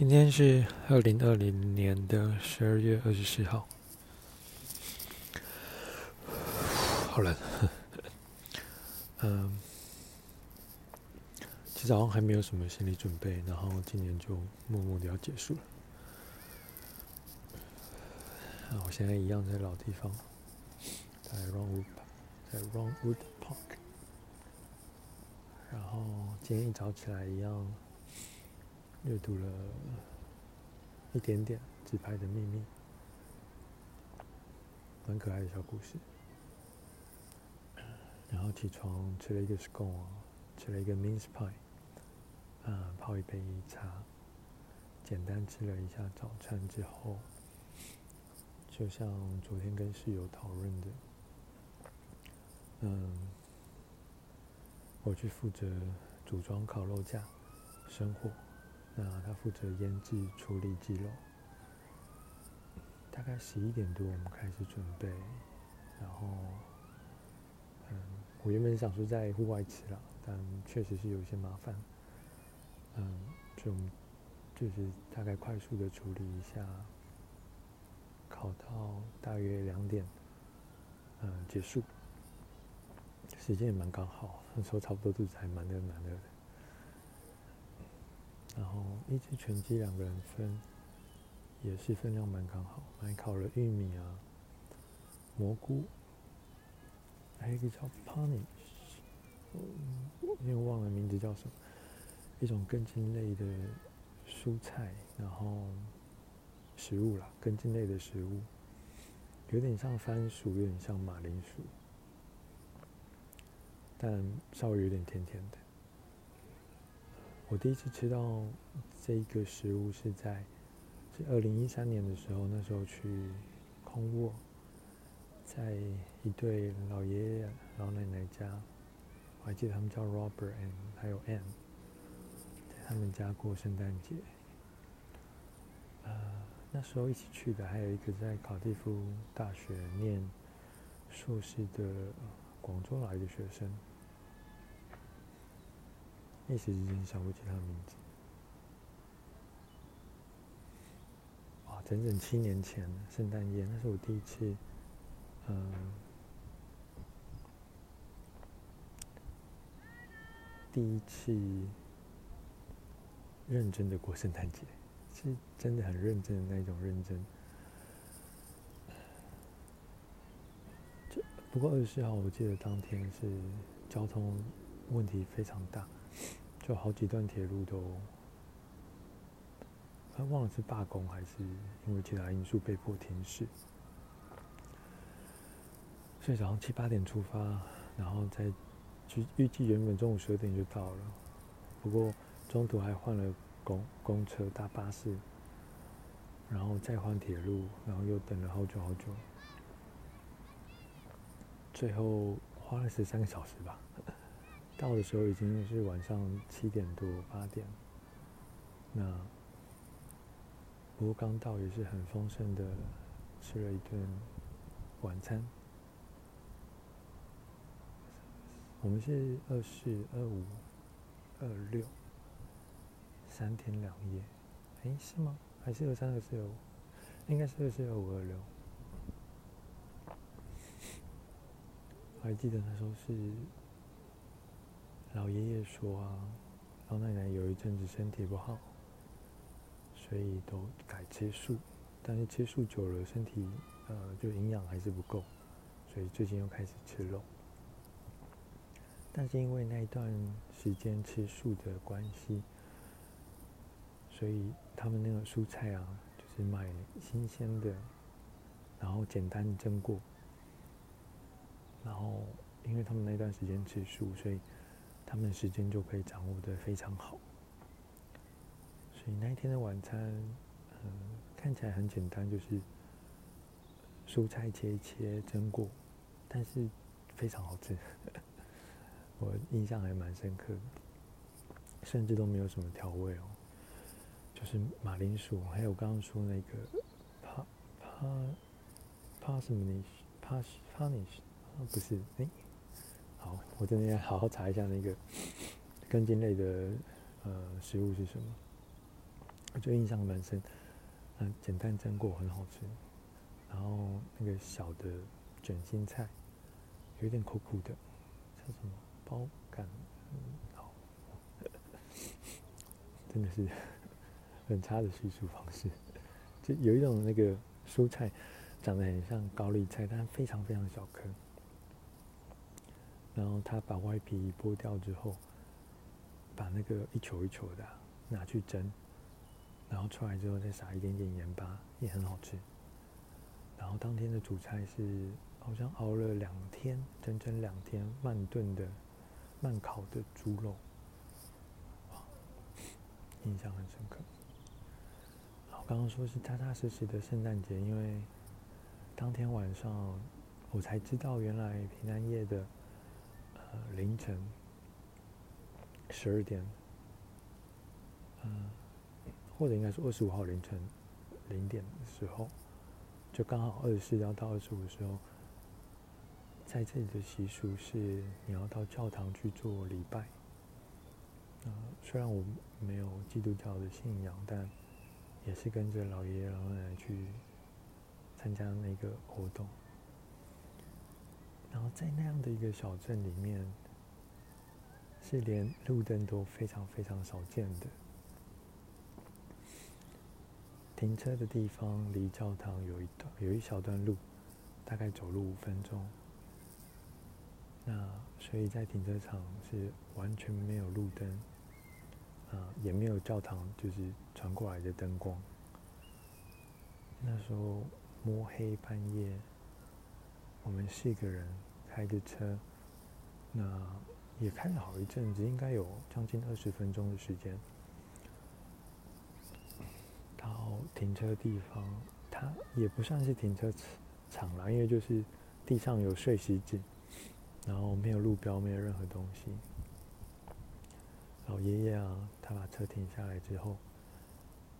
今天是二零二零年的十二月二十四号，好冷。嗯，其实好像还没有什么心理准备，然后今年就默默的要结束了。啊，我现在一样在老地方，在 r o n w o o d 在 r o n w o o d Park。然后今天一早起来一样。阅读了一点点《纸牌的秘密》，蛮可爱的小故事。然后起床吃了一个 scone，吃了一个 mince pie，啊，泡一杯茶，简单吃了一下早餐之后，就像昨天跟室友讨论的，嗯，我去负责组装烤肉架，生火。那他负责腌制处理鸡肉，大概十一点多我们开始准备，然后，嗯，我原本想说在户外吃了，但确实是有些麻烦，嗯，就就是大概快速的处理一下，烤到大约两点，嗯，结束，时间也蛮刚好，那时候差不多肚子还蛮饿蛮饿的。然后一只全鸡两个人分，也是分量蛮刚好。还烤了玉米啊，蘑菇，还有一个叫 panish，因为忘了名字叫什么，一种根茎类的蔬菜，然后食物啦，根茎类的食物，有点像番薯，有点像马铃薯，但稍微有点甜甜的。我第一次吃到这一个食物是在是二零一三年的时候，那时候去空沃，在一对老爷爷老奶奶家，我还记得他们叫 Robert and 还有 Ann，在他们家过圣诞节。呃，那时候一起去的还有一个在考蒂夫大学念硕士的广州来的学生。一时之间想不起他的名字。哇，整整七年前圣诞夜，那是我第一次，嗯，第一次认真的过圣诞节，是真的很认真的那种认真。不过二十四号，我记得当天是交通问题非常大。就好几段铁路都，他忘了是罢工还是因为其他因素被迫停驶，所以早上七八点出发，然后再预预计原本中午十二点就到了，不过中途还换了公公车搭巴士，然后再换铁路，然后又等了好久好久，最后花了十三个小时吧。到的时候已经是晚上七点多八点，那不过刚到也是很丰盛的，吃了一顿晚餐。我们是二四二五二六三天两夜，哎，是吗？还是二三二四二五？应该是二四二五二六。我还记得那时候是。老爷爷说啊，老奶奶有一阵子身体不好，所以都改吃素。但是吃素久了，身体呃就营养还是不够，所以最近又开始吃肉。但是因为那一段时间吃素的关系，所以他们那个蔬菜啊，就是买新鲜的，然后简单蒸过。然后因为他们那段时间吃素，所以。他们时间就可以掌握得非常好，所以那一天的晚餐，嗯，看起来很简单，就是蔬菜切一切蒸过，但是非常好吃，我印象还蛮深刻的，甚至都没有什么调味哦，就是马铃薯，还有刚刚说那个帕帕帕什么尼帕帕尼什，不是哎。好，我真的要好好查一下那个 根茎类的呃食物是什么。我就印象蛮深。嗯，简单蒸过很好吃。然后那个小的卷心菜，有点苦苦的，叫什么包干？嗯，好，真的是 很差的叙述方式。就有一种那个蔬菜长得很像高丽菜，但非常非常小颗。然后他把外皮剥掉之后，把那个一球一球的拿去蒸，然后出来之后再撒一点点盐巴，也很好吃。然后当天的主菜是好像熬了两天，整整两天慢炖的、慢烤的猪肉，哇，印象很深刻。我刚刚说是踏踏实实的圣诞节，因为当天晚上我才知道，原来平安夜的凌晨十二点，嗯，或者应该是二十五号凌晨零点的时候。就刚好二十四要到二十五的时候，在这里的习俗是你要到教堂去做礼拜。呃，虽然我没有基督教的信仰，但也是跟着老爷爷老奶奶去参加那个活动。然后在那样的一个小镇里面，是连路灯都非常非常少见的。停车的地方离教堂有一段有一小段路，大概走路五分钟。那所以在停车场是完全没有路灯，啊，也没有教堂就是传过来的灯光。那时候摸黑半夜，我们四个人开着车，那也开了好一阵子，应该有将近二十分钟的时间。到停车地方，它也不算是停车场啦，因为就是地上有碎石子，然后没有路标，没有任何东西。老爷爷啊，他把车停下来之后，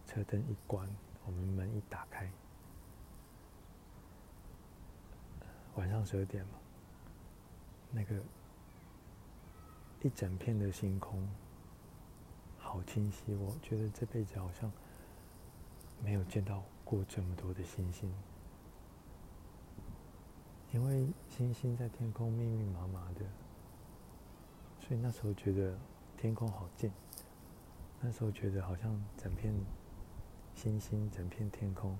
车灯一关，我们门一打开，晚上十二点嘛，那个一整片的星空，好清晰，我觉得这辈子好像。没有见到过这么多的星星，因为星星在天空密密麻麻的，所以那时候觉得天空好近。那时候觉得好像整片星星、整片天空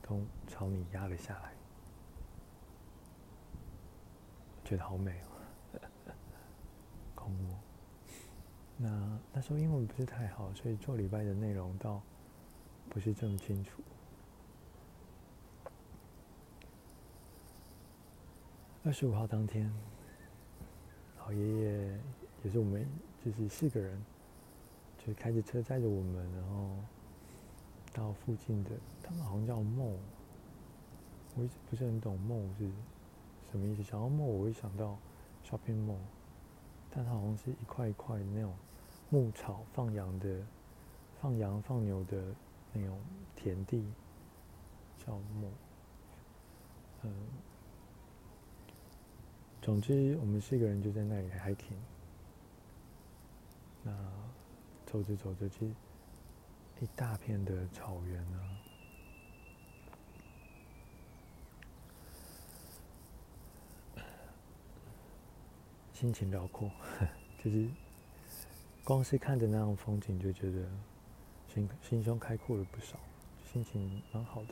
都朝你压了下来，觉得好美哦，空无。那那时候英文不是太好，所以做礼拜的内容到。不是这么清楚。二十五号当天，老爷爷也是我们，就是四个人，就开着车载着我们，然后到附近的，他们好像叫 mall，我一直不是很懂 mall 是什么意思。想要 mall，我会想到 shopping mall，但它好像是一块一块的那种牧草放羊的，放羊放牛的。那种田地叫梦，嗯，总之我们四个人就在那里 hiking。那走着走着，其实一大片的草原啊，心情辽阔，就是光是看着那样风景就觉得。心心胸开阔了不少，心情蛮好的。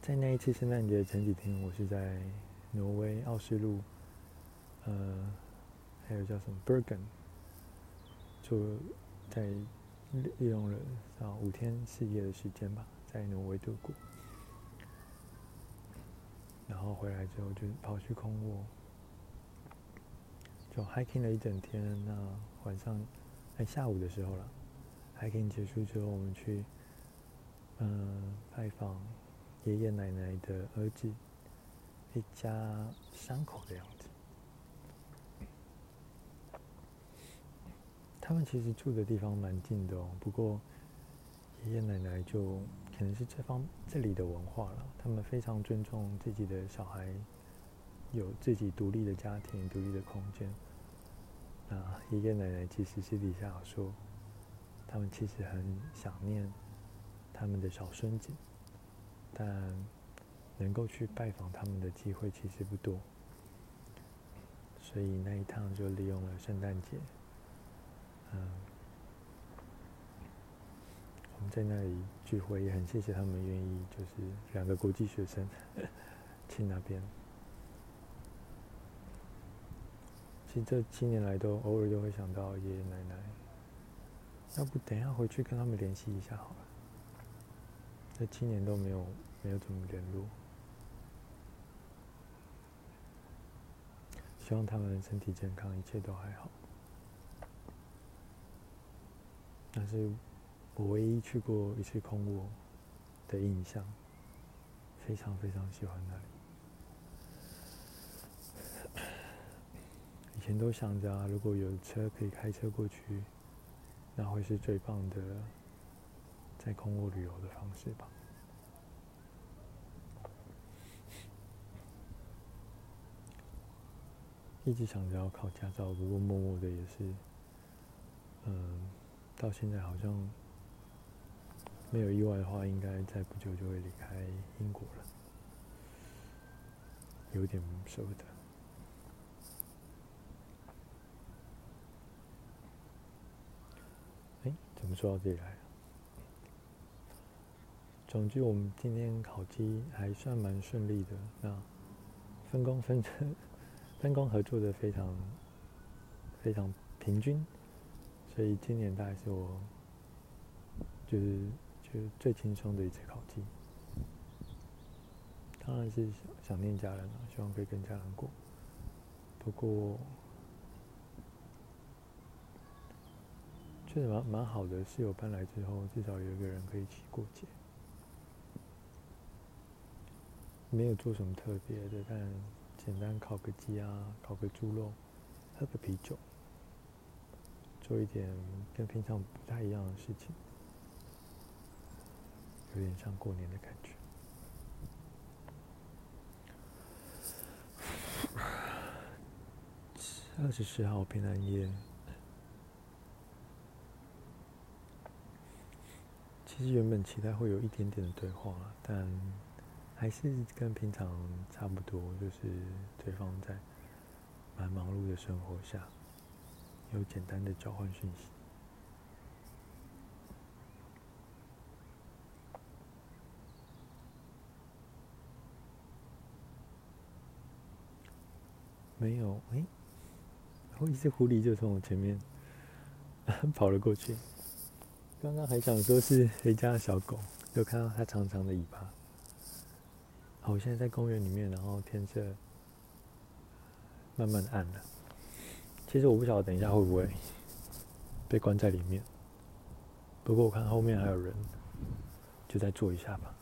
在那一次圣诞节前几天，我是在挪威奥斯陆，呃，还有叫什么 Bergen，就在利用了啊五天四夜的时间吧，在挪威度过。然后回来之后就跑去空卧，就 hiking 了一整天。那晚上在下午的时候了。hiking 结束之后，我们去嗯拜访爷爷奶奶的儿子，一家三口的样子。他们其实住的地方蛮近的哦，不过爷爷奶奶就可能是这方这里的文化了，他们非常尊重自己的小孩有自己独立的家庭、独立的空间。那爷爷奶奶其实私底下说。他们其实很想念他们的小孙子，但能够去拜访他们的机会其实不多，所以那一趟就利用了圣诞节，嗯，我们在那里聚会，也很谢谢他们愿意，就是两个国际学生 去那边。其实这七年来都偶尔都会想到爷爷奶奶。要不等一下回去跟他们联系一下好了。这七年都没有没有怎么联络，希望他们身体健康，一切都还好。那是我唯一去过一次空屋的印象，非常非常喜欢那里。前都想着啊，如果有车可以开车过去。那会是最棒的在空卧旅游的方式吧。一直想着要考驾照，不过默默的也是，嗯，到现在好像没有意外的话，应该在不久就会离开英国了，有点舍不得。怎么说到这里来？总之，我们今天考绩还算蛮顺利的。那分工分成，分工合作的非常非常平均，所以今年大概是我就是就是最轻松的一次考绩。当然是想念家人了，希望可以跟家人过。不过。是蛮蛮好的，室友搬来之后，至少有一个人可以一起过节。没有做什么特别的，但简单烤个鸡啊，烤个猪肉，喝个啤酒，做一点跟平常不太一样的事情，有点像过年的感觉。二十四号平安夜。其实原本期待会有一点点的对话，但还是跟平常差不多，就是对方在蛮忙碌的生活下，有简单的交换讯息。没有，哎，然后一只狐狸就从我前面 跑了过去。刚刚还想说是谁家的小狗，就看到它长长的尾巴。好，我现在在公园里面，然后天色慢慢暗了。其实我不晓得等一下会不会被关在里面，不过我看后面还有人，就再坐一下吧。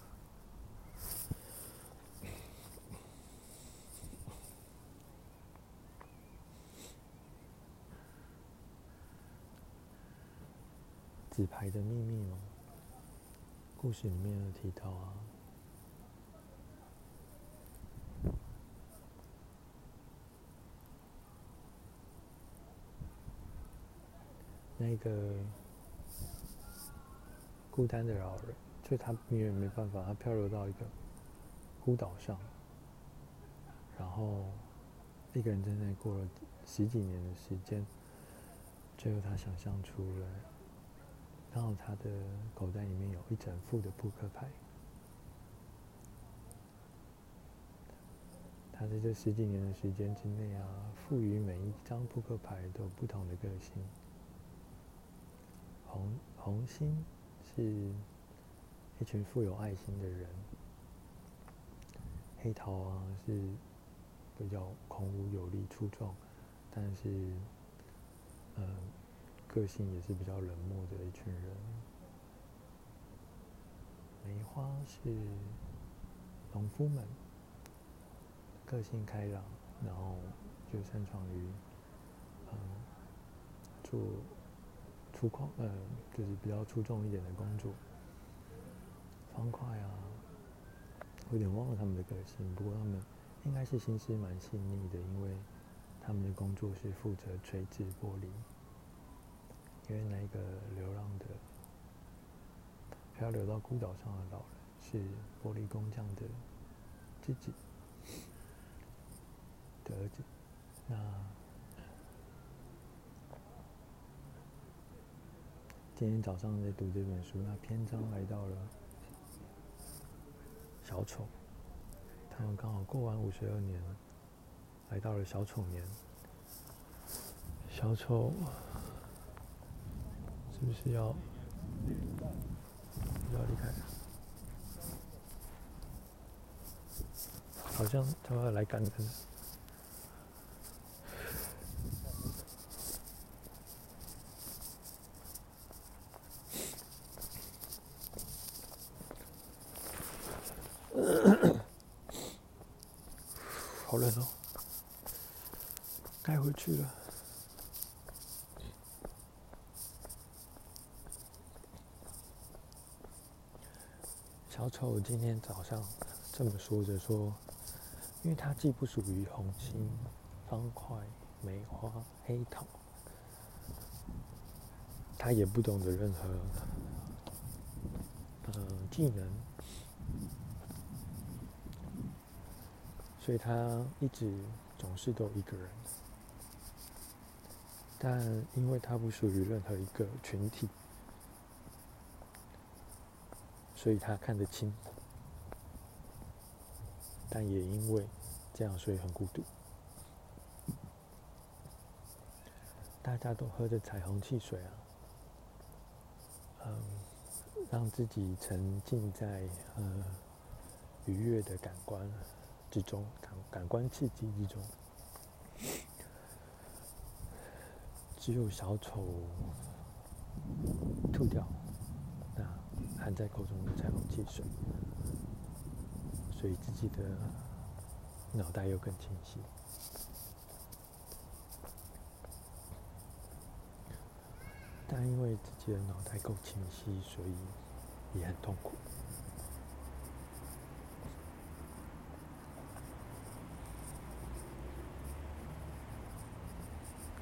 纸牌的秘密吗？故事里面有提到啊，那个孤单的老人，就他永远没办法，他漂流到一个孤岛上，然后一个人在那里过了十几年的时间，最后他想象出了。然后他的口袋里面有一整副的扑克牌，他在这十几年的时间之内啊，赋予每一张扑克牌都不同的个性。红红心是一群富有爱心的人，黑桃啊是比较孔武有力、粗壮，但是，嗯。个性也是比较冷漠的一群人。梅花是农夫们，个性开朗，然后就擅长于嗯做粗犷，呃就是比较出众一点的工作。方块啊，我有点忘了他们的个性，不过他们应该是心思蛮细腻的，因为他们的工作是负责垂直玻璃。因为那个流浪的漂流到孤岛上的老人是玻璃工匠的自己的儿子。那今天早上在读这本书，那篇章来到了小丑，他们刚好过完五十二年，来到了小丑年。小丑是不是要要离开？好像他要来赶人。好冷哦，该回去了。小丑今天早上这么说着说，因为他既不属于红心、方块、梅花、黑桃，他也不懂得任何呃技能，所以他一直总是都一个人。但因为他不属于任何一个群体。所以他看得清，但也因为这样，所以很孤独。大家都喝着彩虹汽水啊，嗯，让自己沉浸在呃愉悦的感官之中，感感官刺激之中。只有小丑吐掉那。含在口中的彩虹汽水，所以自己的脑袋又更清晰。但因为自己的脑袋够清晰，所以也很痛苦。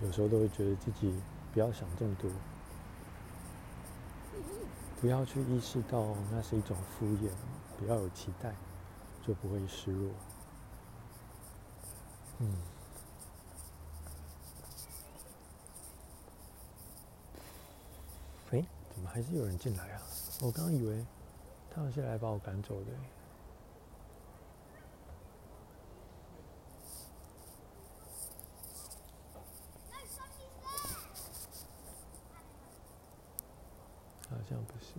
有时候都会觉得自己不要想这么多。不要去意识到那是一种敷衍，不要有期待，就不会失落。嗯。诶，怎么还是有人进来啊？我刚刚以为他们是来把我赶走的像不是，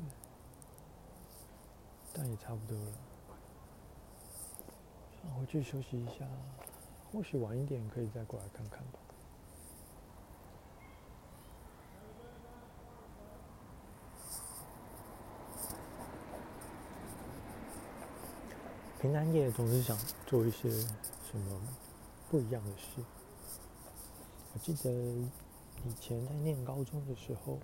但也差不多了。想回去休息一下，或许晚一点可以再过来看看吧。平安夜总是想做一些什么不一样的事。我记得以前在念高中的时候。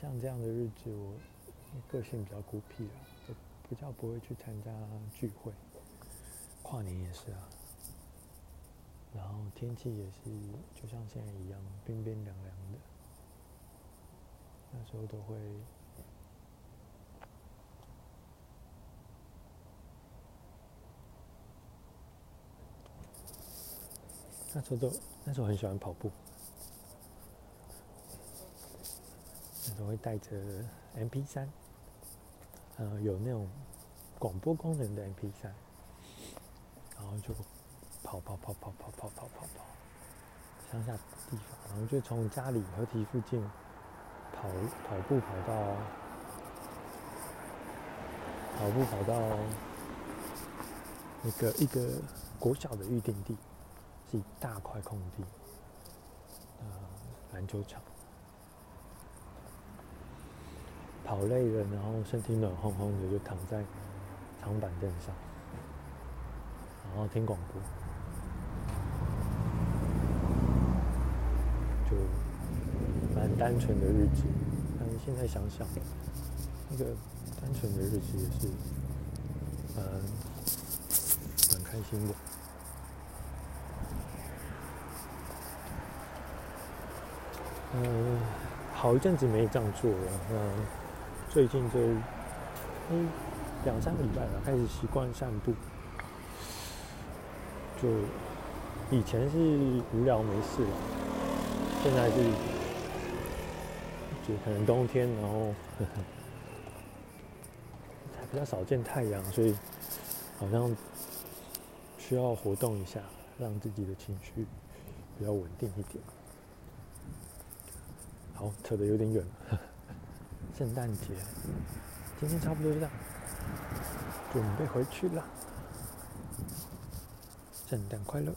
像这样的日子，我个性比较孤僻啊，比较不会去参加聚会。跨年也是啊，然后天气也是，就像现在一样，冰冰凉凉的。那时候都会，那时候都，那时候很喜欢跑步。那时候会带着 MP3，呃，有那种广播功能的 MP3，然后就跑跑跑跑跑跑跑跑跑，乡下地方，然后就从家里河堤附近跑跑步跑到跑步跑到那个一个国小的预定地，是一大块空地，呃，篮球场。跑累了然后身体暖烘烘的就躺在长板凳上然后听广播。就蛮单纯的日子。但是现在想想那个单纯的日子也是蛮蛮开心的。嗯好一阵子没这样做了嗯最近这嗯两三个礼拜了，开始习惯散步。就以前是无聊没事了，现在是就可能冬天，然后呵呵还比较少见太阳，所以好像需要活动一下，让自己的情绪比较稳定一点。好，扯得有点远了。圣诞节今天差不多就这样，准备回去了。圣诞快乐！